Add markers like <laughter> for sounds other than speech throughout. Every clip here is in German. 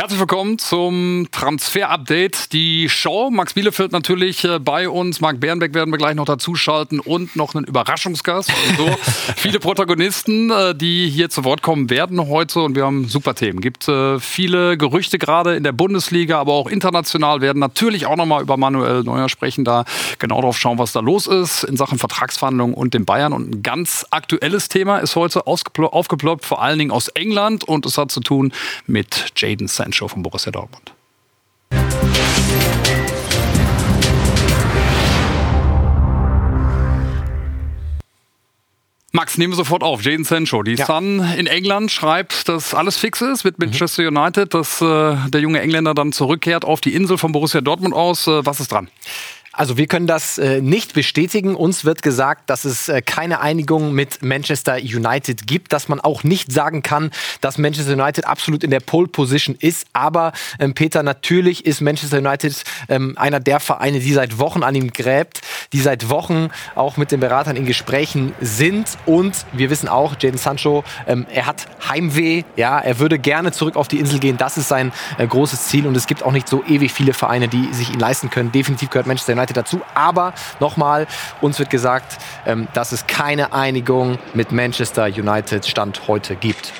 Herzlich willkommen zum Transfer-Update. Die Show, Max Bielefeld natürlich äh, bei uns, Marc Bernbeck werden wir gleich noch dazuschalten und noch einen Überraschungsgast. Also <laughs> viele Protagonisten, äh, die hier zu Wort kommen werden heute und wir haben super Themen. Gibt äh, viele Gerüchte gerade in der Bundesliga, aber auch international werden natürlich auch nochmal über Manuel Neuer sprechen, da genau drauf schauen, was da los ist in Sachen Vertragsverhandlungen und den Bayern. Und ein ganz aktuelles Thema ist heute aufgeploppt, vor allen Dingen aus England und es hat zu tun mit Jaden Sancho. Show von Borussia Dortmund. Max, nehmen wir sofort auf. Jaden Sancho. Die ja. Sun in England schreibt, dass alles fix ist mit Manchester mhm. United, dass äh, der junge Engländer dann zurückkehrt auf die Insel von Borussia Dortmund aus. Äh, was ist dran? Also wir können das äh, nicht bestätigen. Uns wird gesagt, dass es äh, keine Einigung mit Manchester United gibt, dass man auch nicht sagen kann, dass Manchester United absolut in der Pole Position ist. Aber ähm, Peter, natürlich ist Manchester United ähm, einer der Vereine, die seit Wochen an ihm gräbt, die seit Wochen auch mit den Beratern in Gesprächen sind. Und wir wissen auch, Jadon Sancho, ähm, er hat Heimweh. Ja, er würde gerne zurück auf die Insel gehen. Das ist sein äh, großes Ziel. Und es gibt auch nicht so ewig viele Vereine, die sich ihn leisten können. Definitiv gehört Manchester United Seite dazu. Aber nochmal, uns wird gesagt, ähm, dass es keine Einigung mit Manchester United Stand heute gibt.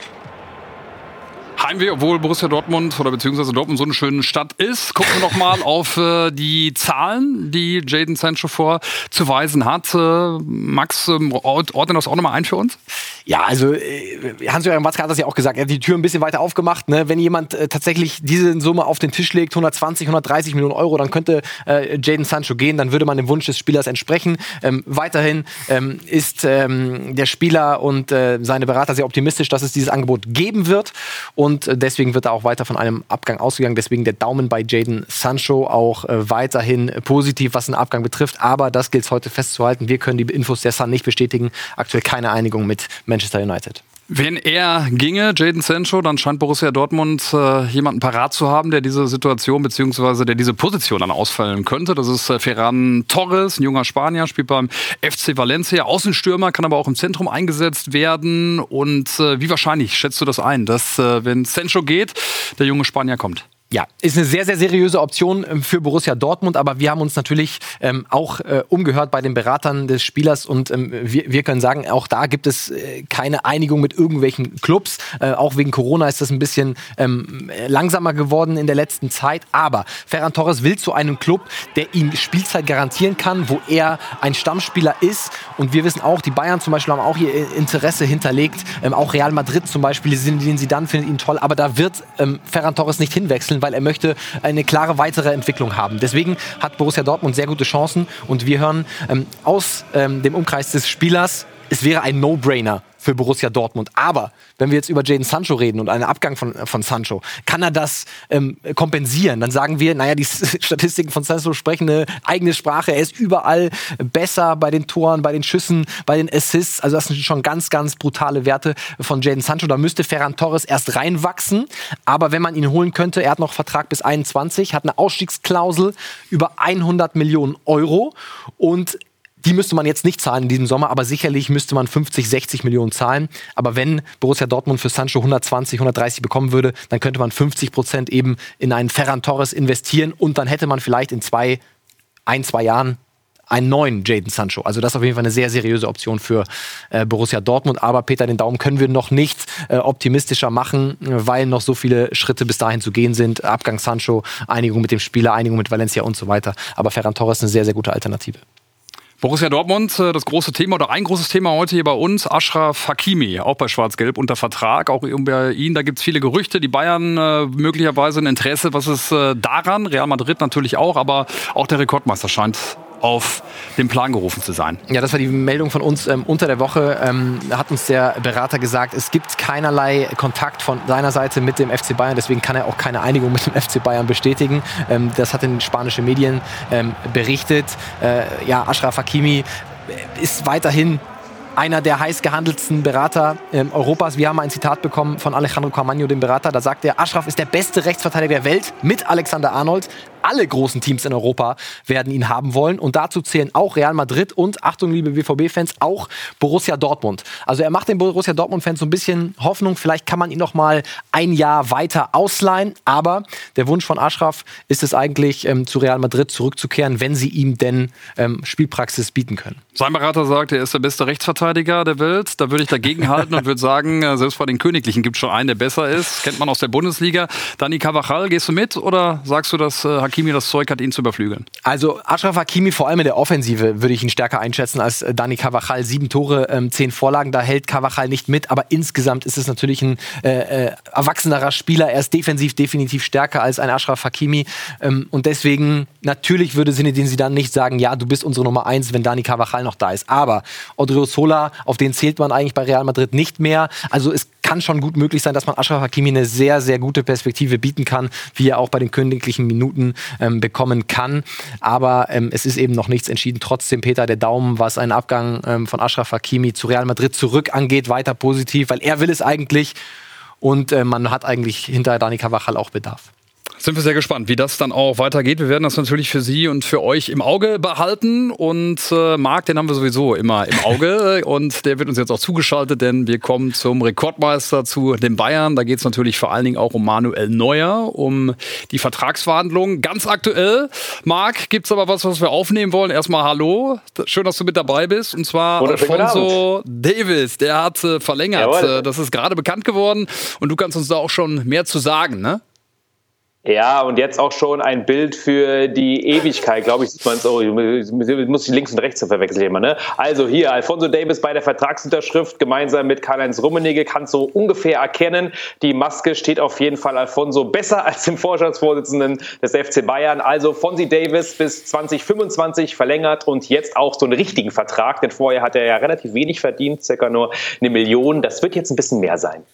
Heimweh, obwohl Borussia Dortmund oder beziehungsweise Dortmund so eine schöne Stadt ist. Gucken wir noch mal <laughs> auf äh, die Zahlen, die Jaden Sancho vorzuweisen hat. Äh, Max, ähm, ordne das auch noch mal ein für uns? Ja, also äh, Hans-Jürgen Watzke hat das ja auch gesagt. Er hat die Tür ein bisschen weiter aufgemacht. Ne? Wenn jemand äh, tatsächlich diese Summe auf den Tisch legt, 120, 130 Millionen Euro, dann könnte äh, Jaden Sancho gehen. Dann würde man dem Wunsch des Spielers entsprechen. Ähm, weiterhin ähm, ist ähm, der Spieler und äh, seine Berater sehr optimistisch, dass es dieses Angebot geben wird. Und äh, deswegen wird er auch weiter von einem Abgang ausgegangen. Deswegen der Daumen bei Jaden Sancho auch äh, weiterhin positiv, was den Abgang betrifft. Aber das gilt es heute festzuhalten. Wir können die Infos der Sun nicht bestätigen. Aktuell keine Einigung mit Manchester United. Wenn er ginge, Jaden Sancho, dann scheint Borussia Dortmund äh, jemanden parat zu haben, der diese Situation bzw. der diese Position dann ausfallen könnte. Das ist äh, Ferran Torres, ein junger Spanier, spielt beim FC Valencia, Außenstürmer, kann aber auch im Zentrum eingesetzt werden. Und äh, wie wahrscheinlich schätzt du das ein, dass äh, wenn Sancho geht, der junge Spanier kommt? Ja, ist eine sehr, sehr seriöse Option ähm, für Borussia Dortmund, aber wir haben uns natürlich ähm, auch äh, umgehört bei den Beratern des Spielers und ähm, wir, wir können sagen, auch da gibt es äh, keine Einigung mit irgendwelchen Clubs. Äh, auch wegen Corona ist das ein bisschen ähm, langsamer geworden in der letzten Zeit. Aber Ferran Torres will zu einem Club, der ihm Spielzeit garantieren kann, wo er ein Stammspieler ist. Und wir wissen auch, die Bayern zum Beispiel haben auch ihr Interesse hinterlegt. Ähm, auch Real Madrid zum Beispiel, den sie dann findet ihn toll. Aber da wird ähm, Ferran Torres nicht hinwechseln weil er möchte eine klare weitere Entwicklung haben. Deswegen hat Borussia Dortmund sehr gute Chancen und wir hören ähm, aus ähm, dem Umkreis des Spielers, es wäre ein No-Brainer für Borussia Dortmund. Aber wenn wir jetzt über Jaden Sancho reden und einen Abgang von, von Sancho, kann er das ähm, kompensieren? Dann sagen wir, naja, die <laughs> Statistiken von Sancho sprechen eine eigene Sprache. Er ist überall besser bei den Toren, bei den Schüssen, bei den Assists. Also das sind schon ganz, ganz brutale Werte von Jaden Sancho. Da müsste Ferran Torres erst reinwachsen. Aber wenn man ihn holen könnte, er hat noch Vertrag bis 21, hat eine Ausstiegsklausel über 100 Millionen Euro und die müsste man jetzt nicht zahlen in diesem Sommer, aber sicherlich müsste man 50, 60 Millionen zahlen. Aber wenn Borussia Dortmund für Sancho 120, 130 bekommen würde, dann könnte man 50 Prozent eben in einen Ferran Torres investieren und dann hätte man vielleicht in zwei, ein, zwei Jahren einen neuen Jaden Sancho. Also das ist auf jeden Fall eine sehr seriöse Option für äh, Borussia Dortmund. Aber Peter, den Daumen können wir noch nicht äh, optimistischer machen, weil noch so viele Schritte bis dahin zu gehen sind. Abgang Sancho, Einigung mit dem Spieler, Einigung mit Valencia und so weiter. Aber Ferran Torres ist eine sehr, sehr gute Alternative. Borussia Dortmund, äh, das große Thema oder ein großes Thema heute hier bei uns, Ashraf Hakimi, auch bei Schwarz-Gelb unter Vertrag, auch bei Ihnen, da gibt es viele Gerüchte, die Bayern äh, möglicherweise ein Interesse, was ist äh, daran, Real Madrid natürlich auch, aber auch der Rekordmeister scheint auf den Plan gerufen zu sein. Ja, das war die Meldung von uns ähm, unter der Woche. Ähm, hat uns der Berater gesagt, es gibt keinerlei Kontakt von seiner Seite mit dem FC Bayern. Deswegen kann er auch keine Einigung mit dem FC Bayern bestätigen. Ähm, das hat in spanische Medien ähm, berichtet. Äh, ja, Ashraf Hakimi ist weiterhin einer der heiß gehandelsten Berater ähm, Europas. Wir haben ein Zitat bekommen von Alejandro Carmagno, dem Berater. Da sagt er, Ashraf ist der beste Rechtsverteidiger der Welt mit Alexander Arnold. Alle großen Teams in Europa werden ihn haben wollen. Und dazu zählen auch Real Madrid und, Achtung, liebe BVB-Fans, auch Borussia Dortmund. Also er macht den Borussia Dortmund-Fans so ein bisschen Hoffnung, vielleicht kann man ihn noch mal ein Jahr weiter ausleihen. Aber der Wunsch von Aschraf ist es eigentlich, ähm, zu Real Madrid zurückzukehren, wenn sie ihm denn ähm, Spielpraxis bieten können. Sein Berater sagt, er ist der beste Rechtsverteidiger der Welt. Da würde ich dagegen halten und würde sagen, äh, selbst bei den Königlichen gibt es schon einen, der besser ist. Kennt man aus der Bundesliga. Dani Cavachal, gehst du mit oder sagst du, dass äh, Hakimi das Zeug hat, ihn zu überflügeln? Also Ashraf Hakimi, vor allem in der Offensive, würde ich ihn stärker einschätzen als äh, Dani Cavachal. Sieben Tore, ähm, zehn Vorlagen, da hält Cavachal nicht mit. Aber insgesamt ist es natürlich ein äh, äh, erwachsenerer Spieler. Er ist defensiv definitiv stärker als ein Ashraf Hakimi. Ähm, und deswegen, natürlich würde Sinedin sie dann nicht sagen, ja, du bist unsere Nummer eins, wenn Dani Cavachal noch da ist. Aber Odrio Sola, auf den zählt man eigentlich bei Real Madrid nicht mehr. Also es kann schon gut möglich sein, dass man Ashraf Hakimi eine sehr, sehr gute Perspektive bieten kann, wie er auch bei den königlichen Minuten ähm, bekommen kann. Aber ähm, es ist eben noch nichts entschieden. Trotzdem, Peter, der Daumen, was einen Abgang ähm, von Ashraf Hakimi zu Real Madrid zurück angeht, weiter positiv, weil er will es eigentlich. Und äh, man hat eigentlich hinter Dani Cavachal auch Bedarf. Sind wir sehr gespannt, wie das dann auch weitergeht. Wir werden das natürlich für Sie und für euch im Auge behalten. Und äh, Marc, den haben wir sowieso immer im Auge. <laughs> Und der wird uns jetzt auch zugeschaltet, denn wir kommen zum Rekordmeister, zu den Bayern. Da geht es natürlich vor allen Dingen auch um Manuel Neuer, um die Vertragsverhandlungen. Ganz aktuell. Marc, gibt es aber was, was wir aufnehmen wollen? Erstmal Hallo. Schön, dass du mit dabei bist. Und zwar Alfonso Davis. Der hat äh, verlängert. Jawohl. Äh, das ist gerade bekannt geworden. Und du kannst uns da auch schon mehr zu sagen, ne? Ja, und jetzt auch schon ein Bild für die Ewigkeit, glaube ich, sieht man. Ich muss die links und rechts verwechseln immer, ne? Also hier, Alfonso Davis bei der Vertragsunterschrift gemeinsam mit Karl-Heinz Rummenigge kann so ungefähr erkennen. Die Maske steht auf jeden Fall Alfonso besser als dem Vorstandsvorsitzenden des FC Bayern. Also Fonsi Davis bis 2025 verlängert und jetzt auch so einen richtigen Vertrag, denn vorher hat er ja relativ wenig verdient, circa nur eine Million. Das wird jetzt ein bisschen mehr sein.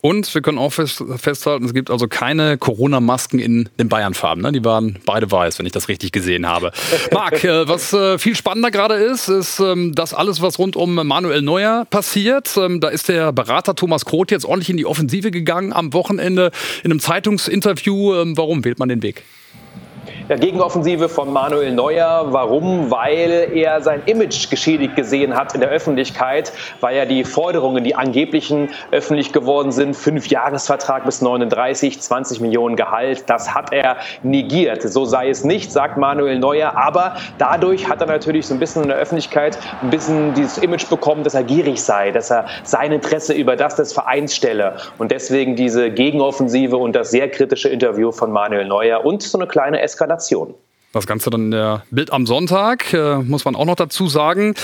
Und wir können auch fest, festhalten, es gibt also keine Corona-Masken in den Bayern-Farben. Ne? Die waren beide weiß, wenn ich das richtig gesehen habe. <laughs> Marc, äh, was äh, viel spannender gerade ist, ist ähm, das alles, was rund um Manuel Neuer passiert. Ähm, da ist der Berater Thomas Kroth jetzt ordentlich in die Offensive gegangen am Wochenende in einem Zeitungsinterview. Ähm, warum wählt man den Weg? Ja, Gegenoffensive von Manuel Neuer. Warum? Weil er sein Image geschädigt gesehen hat in der Öffentlichkeit, weil er die Forderungen, die angeblichen öffentlich geworden sind, fünf Jahresvertrag bis 39, 20 Millionen Gehalt, das hat er negiert. So sei es nicht, sagt Manuel Neuer. Aber dadurch hat er natürlich so ein bisschen in der Öffentlichkeit ein bisschen dieses Image bekommen, dass er gierig sei, dass er sein Interesse über das des Vereins stelle. Und deswegen diese Gegenoffensive und das sehr kritische Interview von Manuel Neuer und so eine kleine Eskalation Eskalation. Das Ganze dann in der Bild am Sonntag, äh, muss man auch noch dazu sagen.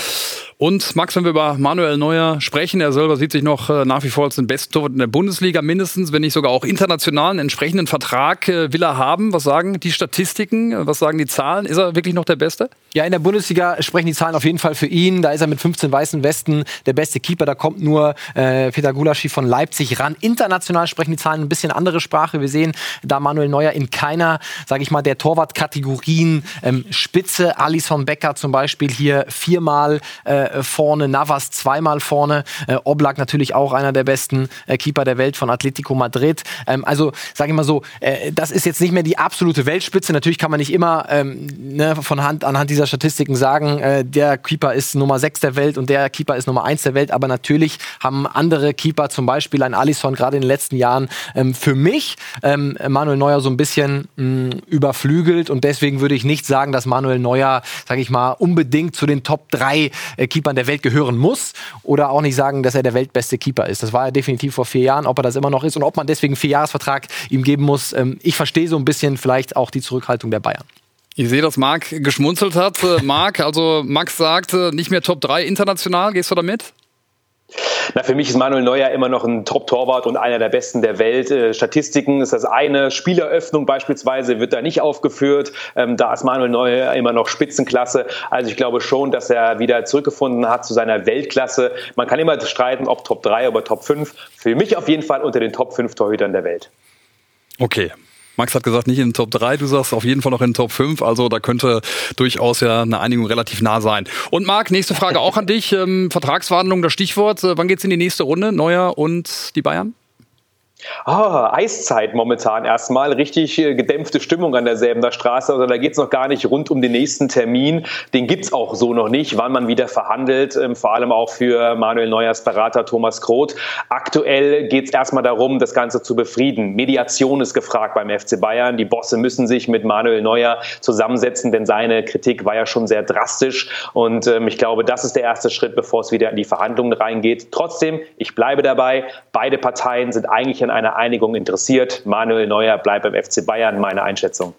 Und Max, wenn wir über Manuel Neuer sprechen, er selber sieht sich noch äh, nach wie vor als den besten Torwart in der Bundesliga, mindestens, wenn nicht sogar auch international einen entsprechenden Vertrag äh, will er haben. Was sagen die Statistiken? Was sagen die Zahlen? Ist er wirklich noch der Beste? Ja, in der Bundesliga sprechen die Zahlen auf jeden Fall für ihn. Da ist er mit 15 weißen Westen der beste Keeper. Da kommt nur äh, Peter Gulaschi von Leipzig ran. International sprechen die Zahlen ein bisschen andere Sprache. Wir sehen da Manuel Neuer in keiner, sage ich mal, der Torwartkategorien ähm, Spitze. Alison Becker zum Beispiel hier viermal äh, vorne, Navas zweimal vorne, äh, Oblak natürlich auch einer der besten äh, Keeper der Welt von Atletico Madrid. Ähm, also sage ich mal so, äh, das ist jetzt nicht mehr die absolute Weltspitze. Natürlich kann man nicht immer ähm, ne, von Hand anhand dieser dieser Statistiken sagen, äh, der Keeper ist Nummer 6 der Welt und der Keeper ist Nummer 1 der Welt. Aber natürlich haben andere Keeper, zum Beispiel ein Alisson, gerade in den letzten Jahren ähm, für mich ähm, Manuel Neuer so ein bisschen mh, mm, überflügelt. Und deswegen würde ich nicht sagen, dass Manuel Neuer, sage ich mal, unbedingt zu den Top 3 äh, Keepern der Welt gehören muss. Oder auch nicht sagen, dass er der weltbeste Keeper ist. Das war er definitiv vor vier Jahren. Ob er das immer noch ist und ob man deswegen einen Vierjahresvertrag ihm geben muss. Ähm, ich verstehe so ein bisschen vielleicht auch die Zurückhaltung der Bayern. Ich sehe, dass Marc geschmunzelt hat. Äh, Marc, also Max sagt, nicht mehr Top 3 international. Gehst du damit? Na, für mich ist Manuel Neuer immer noch ein Top-Torwart und einer der besten der Welt. Äh, Statistiken ist das eine. Spieleröffnung beispielsweise wird da nicht aufgeführt. Ähm, da ist Manuel Neuer immer noch Spitzenklasse. Also ich glaube schon, dass er wieder zurückgefunden hat zu seiner Weltklasse. Man kann immer streiten, ob Top 3 oder Top 5. Für mich auf jeden Fall unter den Top 5 Torhütern der Welt. Okay, Max hat gesagt, nicht in den Top 3, du sagst auf jeden Fall noch in den Top 5, also da könnte durchaus ja eine Einigung relativ nah sein. Und Marc, nächste Frage auch an dich. Ähm, Vertragsverhandlung, das Stichwort. Äh, wann geht's in die nächste Runde? Neuer und die Bayern? Oh, Eiszeit momentan erstmal. Richtig äh, gedämpfte Stimmung an derselben Straße. Also da geht es noch gar nicht rund um den nächsten Termin. Den gibt es auch so noch nicht, wann man wieder verhandelt. Ähm, vor allem auch für Manuel Neuers Berater Thomas Kroth. Aktuell geht es erstmal darum, das Ganze zu befrieden. Mediation ist gefragt beim FC Bayern. Die Bosse müssen sich mit Manuel Neuer zusammensetzen, denn seine Kritik war ja schon sehr drastisch. Und ähm, ich glaube, das ist der erste Schritt, bevor es wieder in die Verhandlungen reingeht. Trotzdem, ich bleibe dabei. Beide Parteien sind eigentlich an einer Einigung interessiert. Manuel Neuer bleibt beim FC Bayern, meine Einschätzung.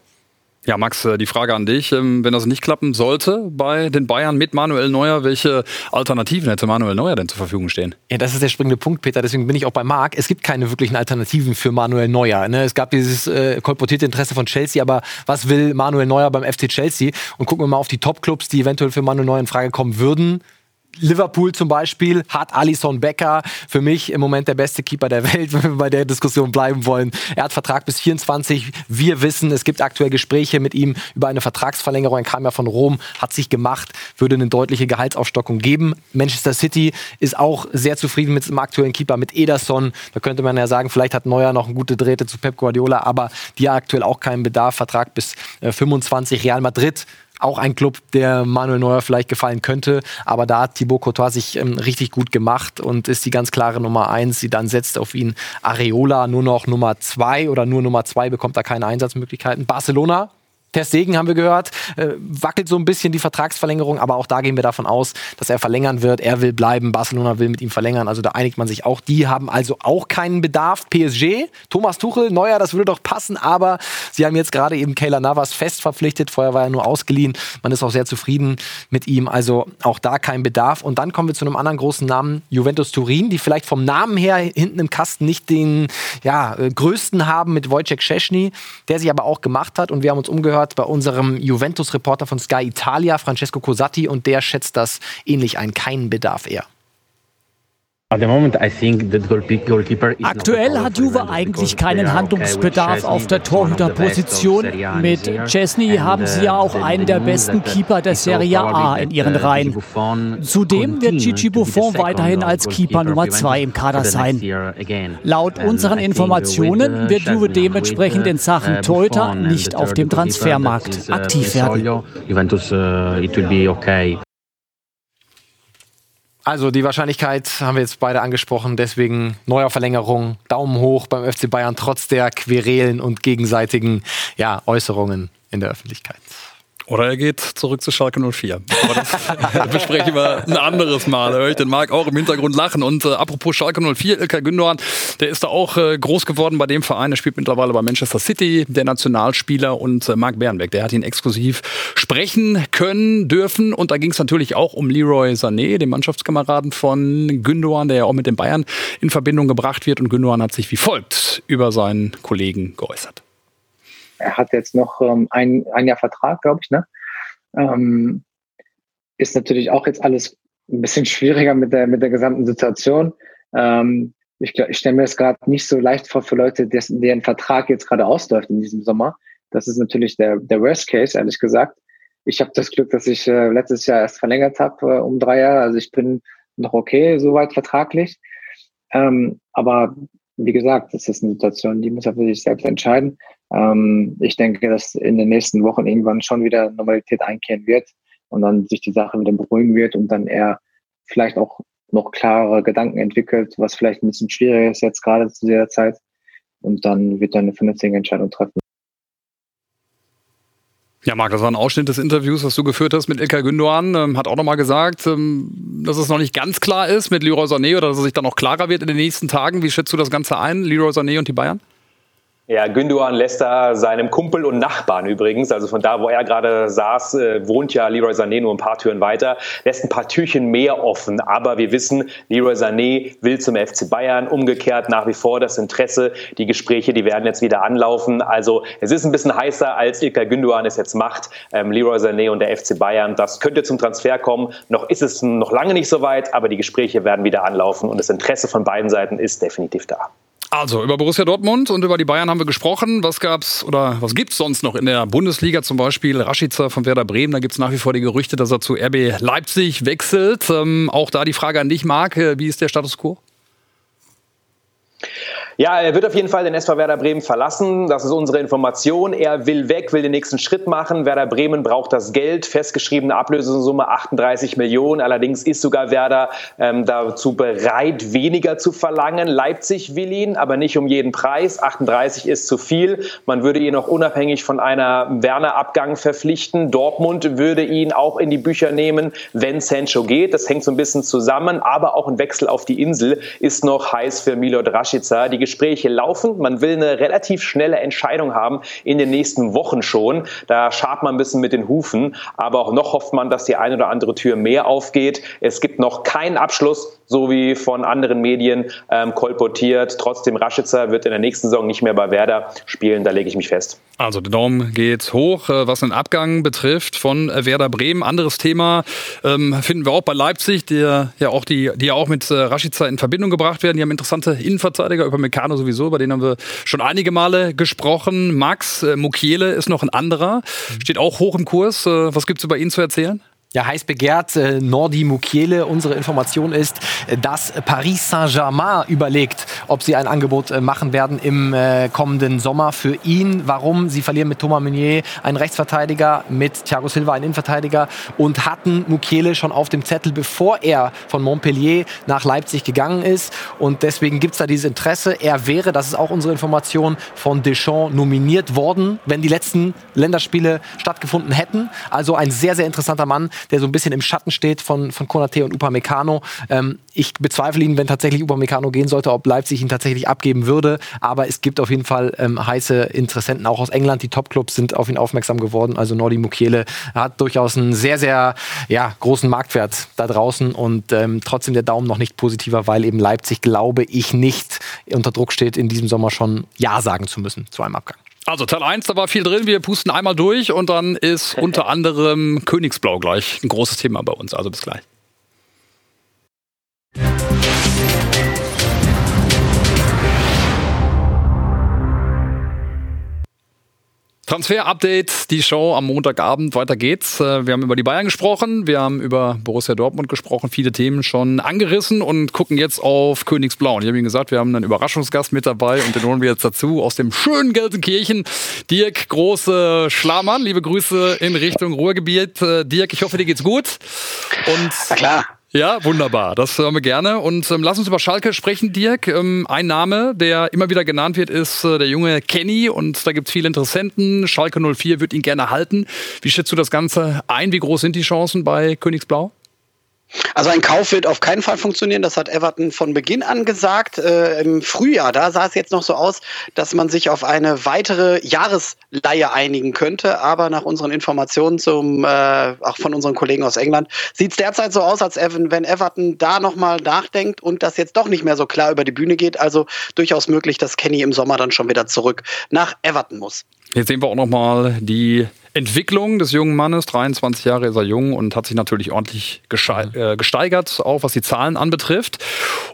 Ja, Max, äh, die Frage an dich. Ähm, wenn das nicht klappen sollte bei den Bayern mit Manuel Neuer, welche Alternativen hätte Manuel Neuer denn zur Verfügung stehen? Ja, das ist der springende Punkt, Peter. Deswegen bin ich auch bei Marc. Es gibt keine wirklichen Alternativen für Manuel Neuer. Ne? Es gab dieses äh, kolportierte Interesse von Chelsea, aber was will Manuel Neuer beim FC Chelsea? Und gucken wir mal auf die Top-Clubs, die eventuell für Manuel Neuer in Frage kommen würden. Liverpool zum Beispiel hat Alison Becker für mich im Moment der beste Keeper der Welt, <laughs> wenn wir bei der Diskussion bleiben wollen. Er hat Vertrag bis 24. Wir wissen, es gibt aktuell Gespräche mit ihm über eine Vertragsverlängerung. Er kam ja von Rom, hat sich gemacht, würde eine deutliche Gehaltsaufstockung geben. Manchester City ist auch sehr zufrieden mit dem aktuellen Keeper, mit Ederson. Da könnte man ja sagen, vielleicht hat Neuer noch eine gute Drähte zu Pep Guardiola, aber die aktuell auch keinen Bedarf. Vertrag bis 25. Äh, Real Madrid auch ein Club, der Manuel Neuer vielleicht gefallen könnte. Aber da hat Thibaut Courtois sich ähm, richtig gut gemacht und ist die ganz klare Nummer eins. Sie dann setzt auf ihn Areola nur noch Nummer zwei oder nur Nummer zwei bekommt da keine Einsatzmöglichkeiten. Barcelona Ter Stegen haben wir gehört, äh, wackelt so ein bisschen die Vertragsverlängerung, aber auch da gehen wir davon aus, dass er verlängern wird. Er will bleiben, Barcelona will mit ihm verlängern, also da einigt man sich auch. Die haben also auch keinen Bedarf. PSG, Thomas Tuchel, Neuer, das würde doch passen, aber sie haben jetzt gerade eben Kayla Navas fest verpflichtet. Vorher war er nur ausgeliehen. Man ist auch sehr zufrieden mit ihm, also auch da kein Bedarf. Und dann kommen wir zu einem anderen großen Namen, Juventus Turin, die vielleicht vom Namen her hinten im Kasten nicht den ja, äh, größten haben mit Wojciech Szczesny, der sich aber auch gemacht hat und wir haben uns umgehört gehört bei unserem Juventus-Reporter von Sky Italia, Francesco Cosatti, und der schätzt das ähnlich ein. Keinen Bedarf eher. Aktuell hat Juve eigentlich keinen Handlungsbedarf auf der Torhüterposition. Mit Chesney haben sie ja auch einen der besten Keeper der Serie A in ihren Reihen. Zudem wird Gigi Buffon weiterhin als Keeper Nummer 2 im Kader sein. Laut unseren Informationen wird Juve dementsprechend in Sachen Torhüter nicht auf dem Transfermarkt aktiv werden. Also die Wahrscheinlichkeit haben wir jetzt beide angesprochen, deswegen neuer Verlängerung, Daumen hoch beim FC Bayern trotz der Querelen und gegenseitigen ja, Äußerungen in der Öffentlichkeit. Oder er geht zurück zu Schalke 04. Aber das <laughs> besprechen wir ein anderes Mal. Da höre ich den Marc auch im Hintergrund lachen. Und äh, apropos Schalke 04, Ilkay Gündogan, der ist da auch äh, groß geworden bei dem Verein. Er spielt mittlerweile bei Manchester City, der Nationalspieler. Und äh, Marc Bernbeck, der hat ihn exklusiv sprechen können, dürfen. Und da ging es natürlich auch um Leroy Sané, den Mannschaftskameraden von Gündogan, der ja auch mit den Bayern in Verbindung gebracht wird. Und Gündogan hat sich wie folgt über seinen Kollegen geäußert er hat jetzt noch ähm, ein, ein Jahr Vertrag, glaube ich, ne? Ähm, ist natürlich auch jetzt alles ein bisschen <laughs> schwieriger mit der, mit der gesamten Situation. Ähm, ich, ich stelle mir das gerade nicht so leicht vor für Leute, dessen, deren Vertrag jetzt gerade ausläuft in diesem Sommer. Das ist natürlich der, der Worst Case, ehrlich gesagt. Ich habe das Glück, dass ich äh, letztes Jahr erst verlängert habe äh, um drei Jahre. Also ich bin noch okay, soweit vertraglich. Ähm, aber wie gesagt, das ist eine Situation, die muss er für sich selbst entscheiden. Ähm, ich denke, dass in den nächsten Wochen irgendwann schon wieder Normalität einkehren wird und dann sich die Sache wieder beruhigen wird und dann er vielleicht auch noch klarere Gedanken entwickelt, was vielleicht ein bisschen schwieriger ist jetzt gerade zu dieser Zeit. Und dann wird er eine vernünftige Entscheidung treffen. Ja, Marc, das war ein Ausschnitt des Interviews, was du geführt hast mit Ilkay Gündoğan. Ähm, hat auch nochmal gesagt, ähm, dass es noch nicht ganz klar ist mit Leroy Sané oder dass es sich dann noch klarer wird in den nächsten Tagen. Wie schätzt du das Ganze ein, Leroy Sané und die Bayern? Ja, Gündogan lässt da seinem Kumpel und Nachbarn übrigens, also von da, wo er gerade saß, äh, wohnt ja Leroy Sané nur ein paar Türen weiter, lässt ein paar Türchen mehr offen. Aber wir wissen, Leroy Sané will zum FC Bayern, umgekehrt nach wie vor das Interesse. Die Gespräche, die werden jetzt wieder anlaufen. Also es ist ein bisschen heißer, als Ilkay Gündogan es jetzt macht. Ähm, Leroy Sané und der FC Bayern, das könnte zum Transfer kommen. Noch ist es noch lange nicht so weit, aber die Gespräche werden wieder anlaufen und das Interesse von beiden Seiten ist definitiv da. Also, über Borussia Dortmund und über die Bayern haben wir gesprochen. Was gab's oder was gibt's sonst noch in der Bundesliga? Zum Beispiel Rashica von Werder Bremen. Da gibt's nach wie vor die Gerüchte, dass er zu RB Leipzig wechselt. Ähm, auch da die Frage an dich, Marc. Wie ist der Status quo? Ja, er wird auf jeden Fall den SV Werder Bremen verlassen. Das ist unsere Information. Er will weg, will den nächsten Schritt machen. Werder Bremen braucht das Geld. Festgeschriebene Ablösesumme 38 Millionen. Allerdings ist sogar Werder ähm, dazu bereit, weniger zu verlangen. Leipzig will ihn, aber nicht um jeden Preis. 38 ist zu viel. Man würde ihn auch unabhängig von einer Werner-Abgang verpflichten. Dortmund würde ihn auch in die Bücher nehmen, wenn Sancho geht. Das hängt so ein bisschen zusammen. Aber auch ein Wechsel auf die Insel ist noch heiß für Milot Rashica. Die Gespräche laufen. Man will eine relativ schnelle Entscheidung haben in den nächsten Wochen schon. Da scharrt man ein bisschen mit den Hufen. Aber auch noch hofft man, dass die eine oder andere Tür mehr aufgeht. Es gibt noch keinen Abschluss, so wie von anderen Medien ähm, kolportiert. Trotzdem, Raschitzer wird in der nächsten Saison nicht mehr bei Werder spielen. Da lege ich mich fest. Also der Daumen geht hoch, äh, was den Abgang betrifft von äh, Werder Bremen. Anderes Thema ähm, finden wir auch bei Leipzig, die ja auch, die, die auch mit äh, Rashica in Verbindung gebracht werden. Die haben interessante Innenverteidiger über Meccano sowieso, über den haben wir schon einige Male gesprochen. Max äh, Mukiele ist noch ein anderer, steht auch hoch im Kurs. Äh, was gibt es über ihn zu erzählen? Ja, heiß begehrt, äh, Nordi Mukiele. Unsere Information ist, äh, dass Paris Saint-Germain überlegt, ob sie ein Angebot äh, machen werden im äh, kommenden Sommer für ihn. Warum? Sie verlieren mit Thomas Meunier einen Rechtsverteidiger, mit Thiago Silva einen Innenverteidiger und hatten Mukiele schon auf dem Zettel, bevor er von Montpellier nach Leipzig gegangen ist. Und deswegen gibt's da dieses Interesse. Er wäre, das ist auch unsere Information, von Deschamps nominiert worden, wenn die letzten Länderspiele stattgefunden hätten. Also ein sehr, sehr interessanter Mann der so ein bisschen im Schatten steht von, von Konate und Upamecano. Ähm, ich bezweifle ihn, wenn tatsächlich Upamecano gehen sollte, ob Leipzig ihn tatsächlich abgeben würde. Aber es gibt auf jeden Fall ähm, heiße Interessenten auch aus England. Die Topclubs sind auf ihn aufmerksam geworden. Also Nordi Mukiele hat durchaus einen sehr, sehr ja, großen Marktwert da draußen und ähm, trotzdem der Daumen noch nicht positiver, weil eben Leipzig, glaube ich, nicht unter Druck steht, in diesem Sommer schon Ja sagen zu müssen zu einem Abgang. Also Teil 1, da war viel drin, wir pusten einmal durch und dann ist <laughs> unter anderem Königsblau gleich ein großes Thema bei uns. Also bis gleich. Transfer-Update, die Show am Montagabend. Weiter geht's. Äh, wir haben über die Bayern gesprochen, wir haben über Borussia Dortmund gesprochen, viele Themen schon angerissen und gucken jetzt auf Königsblau. Und ich habe Ihnen gesagt, wir haben einen Überraschungsgast mit dabei und den holen wir jetzt dazu aus dem schönen Gelsenkirchen. Dirk Große Schlamann, liebe Grüße in Richtung Ruhrgebiet. Äh, Dirk, ich hoffe, dir geht's gut. Und Na klar. Ja, wunderbar. Das hören wir gerne. Und ähm, lass uns über Schalke sprechen, Dirk. Ähm, ein Name, der immer wieder genannt wird, ist äh, der junge Kenny. Und da gibt es viele Interessenten. Schalke 04 wird ihn gerne halten. Wie schätzt du das Ganze ein? Wie groß sind die Chancen bei Königsblau? Also ein Kauf wird auf keinen Fall funktionieren. Das hat Everton von Beginn an gesagt. Äh, Im Frühjahr, da sah es jetzt noch so aus, dass man sich auf eine weitere Jahresleihe einigen könnte. Aber nach unseren Informationen zum, äh, auch von unseren Kollegen aus England, sieht es derzeit so aus, als wenn Everton da nochmal nachdenkt und das jetzt doch nicht mehr so klar über die Bühne geht. Also durchaus möglich, dass Kenny im Sommer dann schon wieder zurück nach Everton muss. Jetzt sehen wir auch nochmal die Entwicklung des jungen Mannes. 23 Jahre ist er jung und hat sich natürlich ordentlich äh, gesteigert, auch was die Zahlen anbetrifft.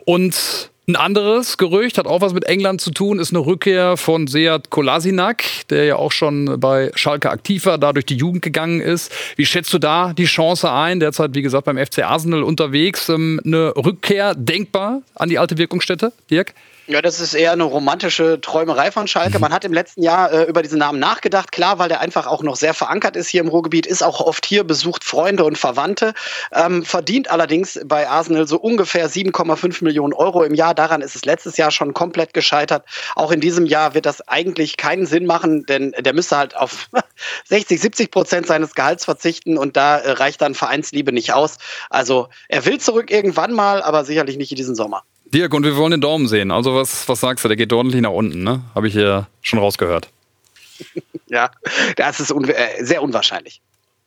Und ein anderes Gerücht hat auch was mit England zu tun, ist eine Rückkehr von Seat Kolasinac, der ja auch schon bei Schalke aktiv war, da durch die Jugend gegangen ist. Wie schätzt du da die Chance ein? Derzeit, wie gesagt, beim FC Arsenal unterwegs. Ähm, eine Rückkehr denkbar an die alte Wirkungsstätte, Dirk? Ja, das ist eher eine romantische Träumerei von Schalke. Man hat im letzten Jahr äh, über diesen Namen nachgedacht, klar, weil der einfach auch noch sehr verankert ist hier im Ruhrgebiet, ist auch oft hier, besucht Freunde und Verwandte, ähm, verdient allerdings bei Arsenal so ungefähr 7,5 Millionen Euro im Jahr. Daran ist es letztes Jahr schon komplett gescheitert. Auch in diesem Jahr wird das eigentlich keinen Sinn machen, denn der müsste halt auf <laughs> 60, 70 Prozent seines Gehalts verzichten und da äh, reicht dann Vereinsliebe nicht aus. Also er will zurück irgendwann mal, aber sicherlich nicht in diesem Sommer. Dirk, und wir wollen den Daumen sehen. Also was, was sagst du? Der geht ordentlich nach unten, ne? Habe ich hier schon rausgehört. <laughs> ja, das ist un äh, sehr unwahrscheinlich.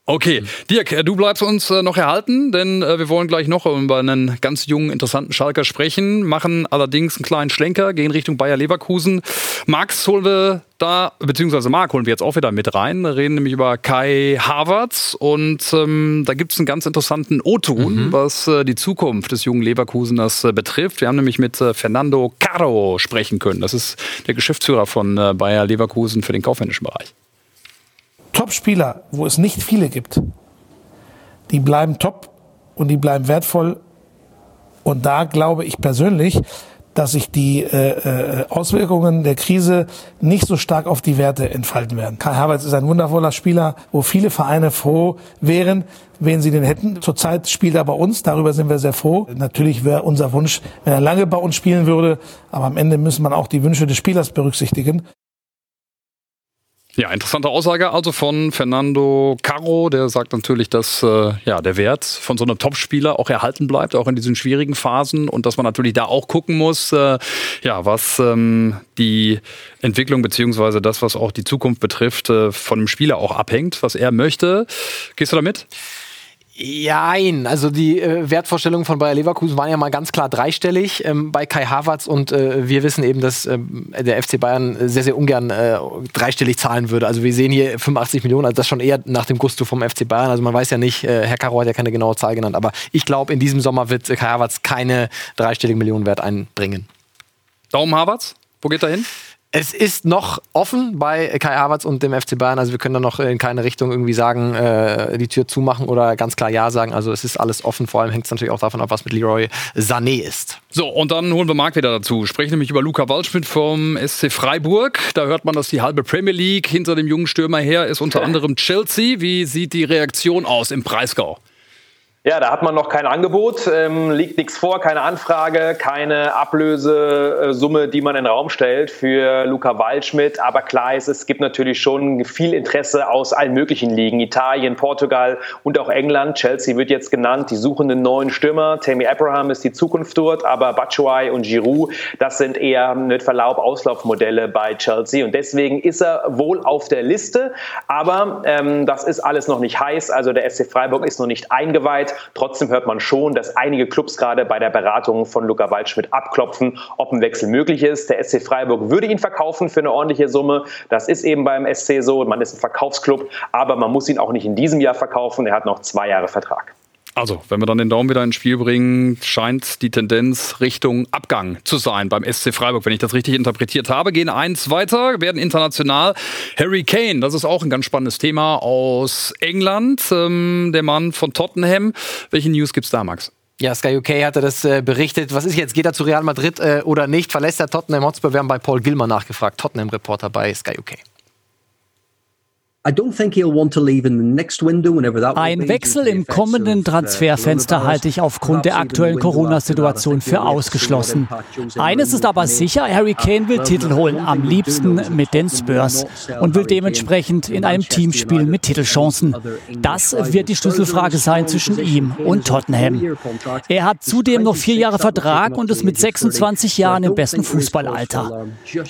Okay, Dirk, äh, du bleibst uns äh, noch erhalten, denn äh, wir wollen gleich noch über einen ganz jungen, interessanten Schalker sprechen, machen allerdings einen kleinen Schlenker, gehen Richtung Bayer Leverkusen. Max holen wir da, beziehungsweise Marc holen wir jetzt auch wieder mit rein, reden nämlich über Kai Havertz und ähm, da gibt es einen ganz interessanten O-Ton, mhm. was äh, die Zukunft des jungen Leverkuseners äh, betrifft. Wir haben nämlich mit äh, Fernando Caro sprechen können. Das ist der Geschäftsführer von Bayer Leverkusen für den kaufmännischen Bereich. Top-Spieler, wo es nicht viele gibt, die bleiben top und die bleiben wertvoll. Und da glaube ich persönlich, dass sich die äh, äh, Auswirkungen der Krise nicht so stark auf die Werte entfalten werden. Kai Havertz ist ein wundervoller Spieler, wo viele Vereine froh wären, wenn sie den hätten. Zurzeit spielt er bei uns, darüber sind wir sehr froh. Natürlich wäre unser Wunsch, wenn er lange bei uns spielen würde, aber am Ende müssen man auch die Wünsche des Spielers berücksichtigen. Ja, interessante Aussage also von Fernando Caro, der sagt natürlich, dass äh, ja, der Wert von so einem Topspieler auch erhalten bleibt, auch in diesen schwierigen Phasen und dass man natürlich da auch gucken muss, äh, ja, was ähm, die Entwicklung beziehungsweise das, was auch die Zukunft betrifft, äh, von dem Spieler auch abhängt, was er möchte. Gehst du damit? Jein, also die äh, Wertvorstellungen von Bayer Leverkusen waren ja mal ganz klar dreistellig ähm, bei Kai Havertz und äh, wir wissen eben, dass ähm, der FC Bayern sehr, sehr ungern äh, dreistellig zahlen würde. Also wir sehen hier 85 Millionen, also das schon eher nach dem Gusto vom FC Bayern. Also man weiß ja nicht, äh, Herr Caro hat ja keine genaue Zahl genannt, aber ich glaube, in diesem Sommer wird Kai Havertz keine dreistelligen Millionen Wert einbringen. Daumen Havertz, wo geht er hin? Es ist noch offen bei Kai Havertz und dem FC Bayern. Also wir können da noch in keine Richtung irgendwie sagen, äh, die Tür zumachen oder ganz klar Ja sagen. Also es ist alles offen. Vor allem hängt es natürlich auch davon ab, was mit Leroy Sané ist. So, und dann holen wir Marc wieder dazu. Sprechen nämlich über Luca Waldschmidt vom SC Freiburg. Da hört man, dass die halbe Premier League hinter dem jungen Stürmer her ist, unter anderem Chelsea. Wie sieht die Reaktion aus im Breisgau? Ja, da hat man noch kein Angebot, ähm, liegt nichts vor, keine Anfrage, keine Ablösesumme, die man in den Raum stellt für Luca Waldschmidt. Aber klar ist, es gibt natürlich schon viel Interesse aus allen möglichen Ligen. Italien, Portugal und auch England. Chelsea wird jetzt genannt, die suchen einen neuen Stürmer. Tammy Abraham ist die Zukunft dort, aber Batshuayi und Giroud, das sind eher mit Verlaub Auslaufmodelle bei Chelsea. Und deswegen ist er wohl auf der Liste. Aber ähm, das ist alles noch nicht heiß. Also der SC Freiburg ist noch nicht eingeweiht. Trotzdem hört man schon, dass einige Clubs gerade bei der Beratung von Luca Waldschmidt abklopfen, ob ein Wechsel möglich ist. Der SC Freiburg würde ihn verkaufen für eine ordentliche Summe. Das ist eben beim SC so. Man ist ein Verkaufsclub, aber man muss ihn auch nicht in diesem Jahr verkaufen. Er hat noch zwei Jahre Vertrag. Also, wenn wir dann den Daumen wieder ins Spiel bringen, scheint die Tendenz Richtung Abgang zu sein beim SC Freiburg, wenn ich das richtig interpretiert habe. Gehen eins weiter, werden international. Harry Kane, das ist auch ein ganz spannendes Thema aus England, ähm, der Mann von Tottenham. Welche News gibt's da, Max? Ja, Sky UK hatte das äh, berichtet. Was ist jetzt? Geht er zu Real Madrid äh, oder nicht? Verlässt er Tottenham Hotspur? Wir haben bei Paul Gilmer nachgefragt, Tottenham-Reporter bei Sky UK. Ein Wechsel im kommenden uh, Transferfenster halte ich aufgrund der aktuellen Corona-Situation für ausgeschlossen. Eines ist aber sicher, Harry Kane will Titel holen, am liebsten mit den Spurs und will dementsprechend in einem Team spielen mit Titelchancen. Das wird die Schlüsselfrage sein zwischen ihm und Tottenham. Er hat zudem noch vier Jahre Vertrag und ist mit 26 Jahren im besten Fußballalter.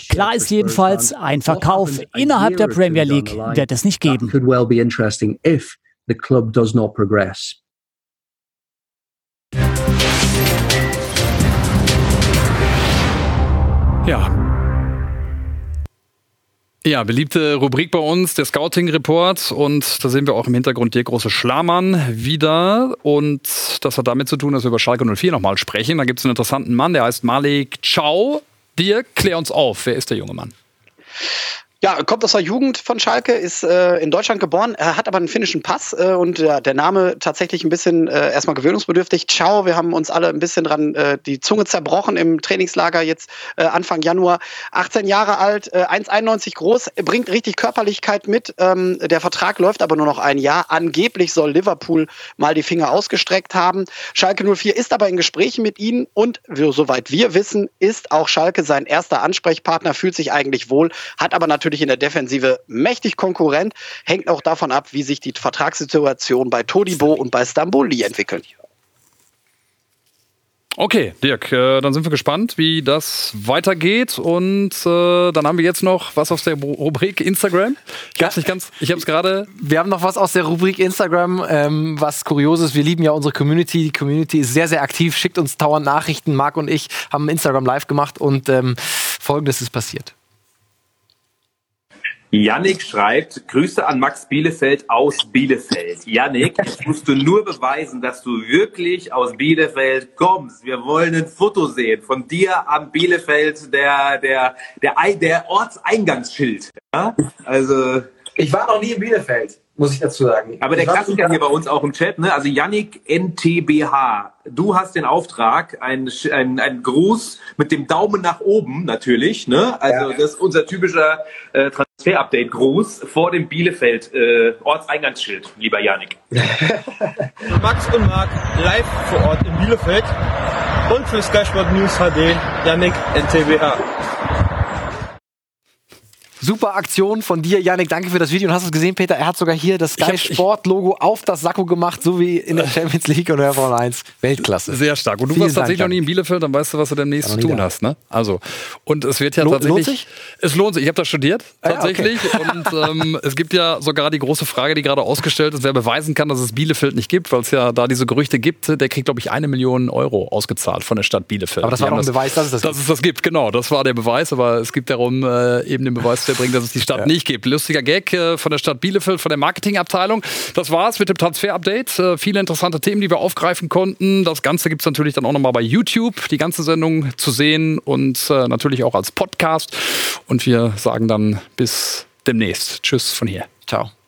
Klar ist jedenfalls, ein Verkauf innerhalb der Premier League wird es nicht geben. Could well be interesting if the club does not progress. Ja. Ja, beliebte Rubrik bei uns, der Scouting Report. Und da sehen wir auch im Hintergrund der große Schlamann wieder. Und das hat damit zu tun, dass wir über Schalke 04 nochmal sprechen. Da gibt es einen interessanten Mann, der heißt Malik Chow. Dirk, klär uns auf. Wer ist der junge Mann? Ja, kommt aus der Jugend von Schalke, ist äh, in Deutschland geboren, er hat aber einen finnischen Pass äh, und ja, der Name tatsächlich ein bisschen äh, erstmal gewöhnungsbedürftig. Ciao, wir haben uns alle ein bisschen dran äh, die Zunge zerbrochen im Trainingslager jetzt äh, Anfang Januar. 18 Jahre alt, äh, 1,91 groß, bringt richtig Körperlichkeit mit. Ähm, der Vertrag läuft aber nur noch ein Jahr. Angeblich soll Liverpool mal die Finger ausgestreckt haben. Schalke 04 ist aber in Gesprächen mit ihnen und soweit wir wissen, ist auch Schalke sein erster Ansprechpartner, fühlt sich eigentlich wohl, hat aber natürlich natürlich in der Defensive mächtig konkurrent. Hängt auch davon ab, wie sich die Vertragssituation bei Todibo und bei Stamboli entwickeln. Okay, Dirk, äh, dann sind wir gespannt, wie das weitergeht. Und äh, dann haben wir jetzt noch was aus der Rubrik Instagram. Ich hab's nicht ganz, ich hab's gerade. Wir haben noch was aus der Rubrik Instagram, ähm, was Kurioses. Wir lieben ja unsere Community. Die Community ist sehr, sehr aktiv, schickt uns dauernd Nachrichten. Marc und ich haben Instagram live gemacht und ähm, folgendes ist passiert. Yannick schreibt, Grüße an Max Bielefeld aus Bielefeld. Yannick, musst du nur beweisen, dass du wirklich aus Bielefeld kommst. Wir wollen ein Foto sehen von dir am Bielefeld, der, der, der, der Ortseingangsschild. Ja? Also. Ich war noch nie in Bielefeld. Muss ich dazu sagen. Aber der Klassiker hier bei uns auch im Chat, ne? Also Yannick NTBH, du hast den Auftrag, ein, ein, ein Gruß mit dem Daumen nach oben natürlich, ne? Also ja. das ist unser typischer äh, Transfer-Update-Gruß vor dem Bielefeld äh, Ortseingangsschild, lieber Yannick. <laughs> Max und Marc live vor Ort in Bielefeld und für Sky Sport News HD Yannick NTBH. Super Aktion von dir, Janik. Danke für das Video. Und hast du es gesehen, Peter? Er hat sogar hier das Sky Sport Logo auf das Sakko gemacht, so wie in der Champions League und der Formel 1. Weltklasse. Sehr stark. Und du Vielen warst tatsächlich noch nie in Bielefeld, dann weißt du, was du demnächst zu tun da. hast. Ne? Also, und es wird ja Lohnt, tatsächlich. Lohnt sich? Es lohnt sich. Ich habe das studiert, tatsächlich. Ah, okay. Und ähm, <laughs> es gibt ja sogar die große Frage, die gerade ausgestellt ist, wer beweisen kann, dass es Bielefeld nicht gibt, weil es ja da diese Gerüchte gibt. Der kriegt, glaube ich, eine Million Euro ausgezahlt von der Stadt Bielefeld. Aber das war doch ein Beweis, dass es das, dass gibt. Dass es das gibt, genau. Das war der Beweis. Aber es gibt darum äh, eben den Beweis zu erbringen, dass es die Stadt ja. nicht nicht gibt. Lustiger Gag äh, von der Stadt Bielefeld, von der Marketingabteilung. Das war's mit dem Transfer-Update. Äh, viele interessante Themen, die wir aufgreifen konnten. Das Ganze gibt es natürlich dann auch nochmal bei YouTube, die ganze Sendung zu sehen und äh, natürlich auch als Podcast. Und wir sagen dann bis demnächst. Tschüss von hier. Ciao.